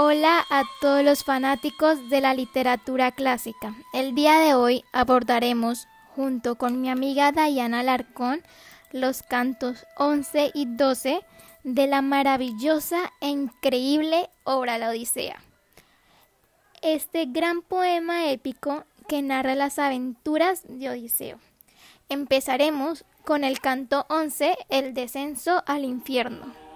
Hola a todos los fanáticos de la literatura clásica. El día de hoy abordaremos, junto con mi amiga Diana Larcón, los cantos 11 y 12 de la maravillosa e increíble obra La Odisea. Este gran poema épico que narra las aventuras de Odiseo. Empezaremos con el canto 11, el descenso al infierno.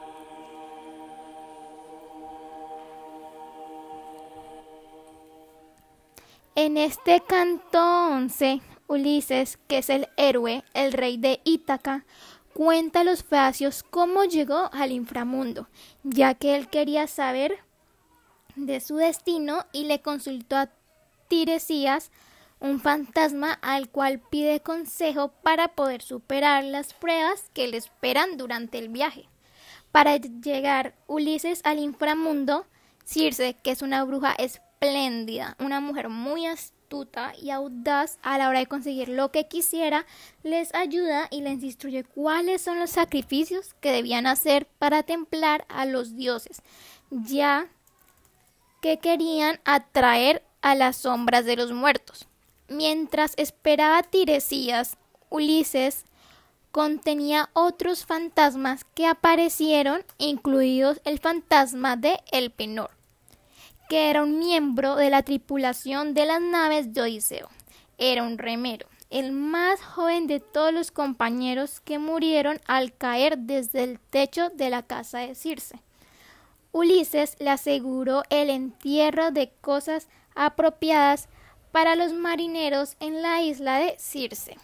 En este canto 11, Ulises, que es el héroe, el rey de Ítaca, cuenta a los feacios cómo llegó al inframundo, ya que él quería saber de su destino y le consultó a Tiresias, un fantasma al cual pide consejo para poder superar las pruebas que le esperan durante el viaje. Para llegar Ulises al inframundo, Circe, que es una bruja espléndida, una mujer muy astuta y audaz a la hora de conseguir lo que quisiera, les ayuda y les instruye cuáles son los sacrificios que debían hacer para templar a los dioses, ya que querían atraer a las sombras de los muertos. Mientras esperaba Tiresías, Ulises contenía otros fantasmas que aparecieron, incluidos el fantasma de El Penor que era un miembro de la tripulación de las naves de Odiseo. Era un remero, el más joven de todos los compañeros que murieron al caer desde el techo de la casa de Circe. Ulises le aseguró el entierro de cosas apropiadas para los marineros en la isla de Circe.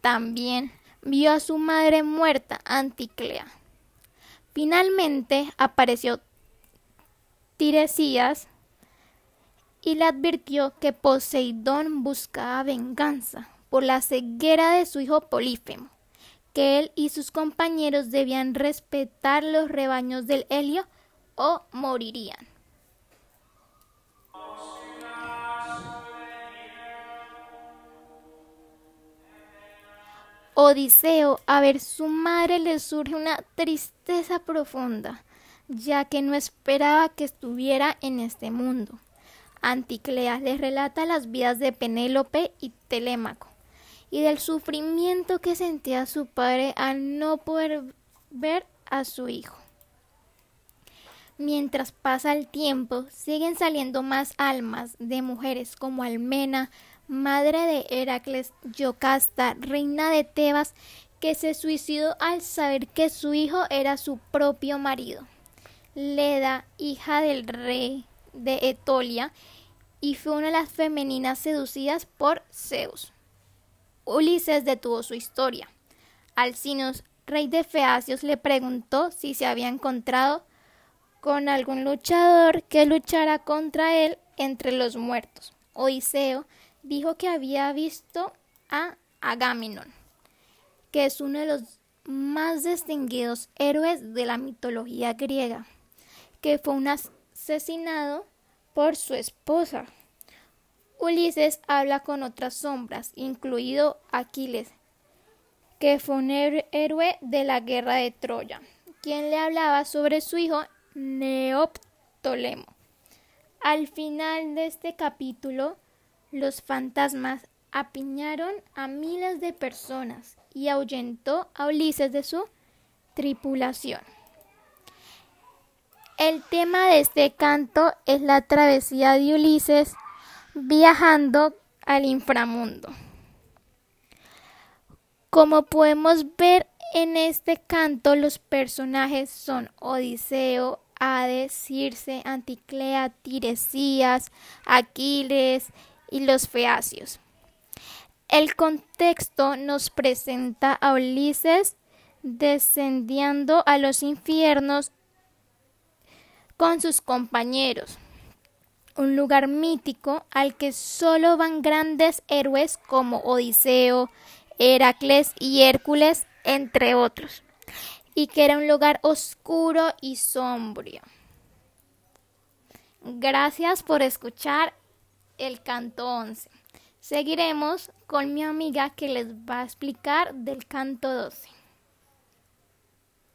También vio a su madre muerta, Anticlea. Finalmente apareció Tiresías y le advirtió que Poseidón buscaba venganza por la ceguera de su hijo Polífemo, que él y sus compañeros debían respetar los rebaños del Helio o morirían. Odiseo, a ver su madre le surge una tristeza profunda ya que no esperaba que estuviera en este mundo. Anticlea les relata las vidas de Penélope y Telémaco y del sufrimiento que sentía su padre al no poder ver a su hijo. Mientras pasa el tiempo, siguen saliendo más almas de mujeres como Almena, madre de Heracles, Yocasta, reina de Tebas, que se suicidó al saber que su hijo era su propio marido. Leda, hija del rey de Etolia, y fue una de las femeninas seducidas por Zeus. Ulises detuvo su historia. Alcinos, rey de Feacios, le preguntó si se había encontrado con algún luchador que luchara contra él entre los muertos. Odiseo dijo que había visto a Agamenón, que es uno de los más distinguidos héroes de la mitología griega que fue asesinado por su esposa. Ulises habla con otras sombras, incluido Aquiles, que fue un héroe de la guerra de Troya, quien le hablaba sobre su hijo Neoptolemo. Al final de este capítulo, los fantasmas apiñaron a miles de personas y ahuyentó a Ulises de su tripulación. El tema de este canto es la travesía de Ulises viajando al inframundo. Como podemos ver en este canto, los personajes son Odiseo, Hades, Circe, Anticlea, Tiresías, Aquiles y los Feacios. El contexto nos presenta a Ulises descendiendo a los infiernos con sus compañeros, un lugar mítico al que solo van grandes héroes como Odiseo, Heracles y Hércules, entre otros, y que era un lugar oscuro y sombrío. Gracias por escuchar el canto 11. Seguiremos con mi amiga que les va a explicar del canto 12.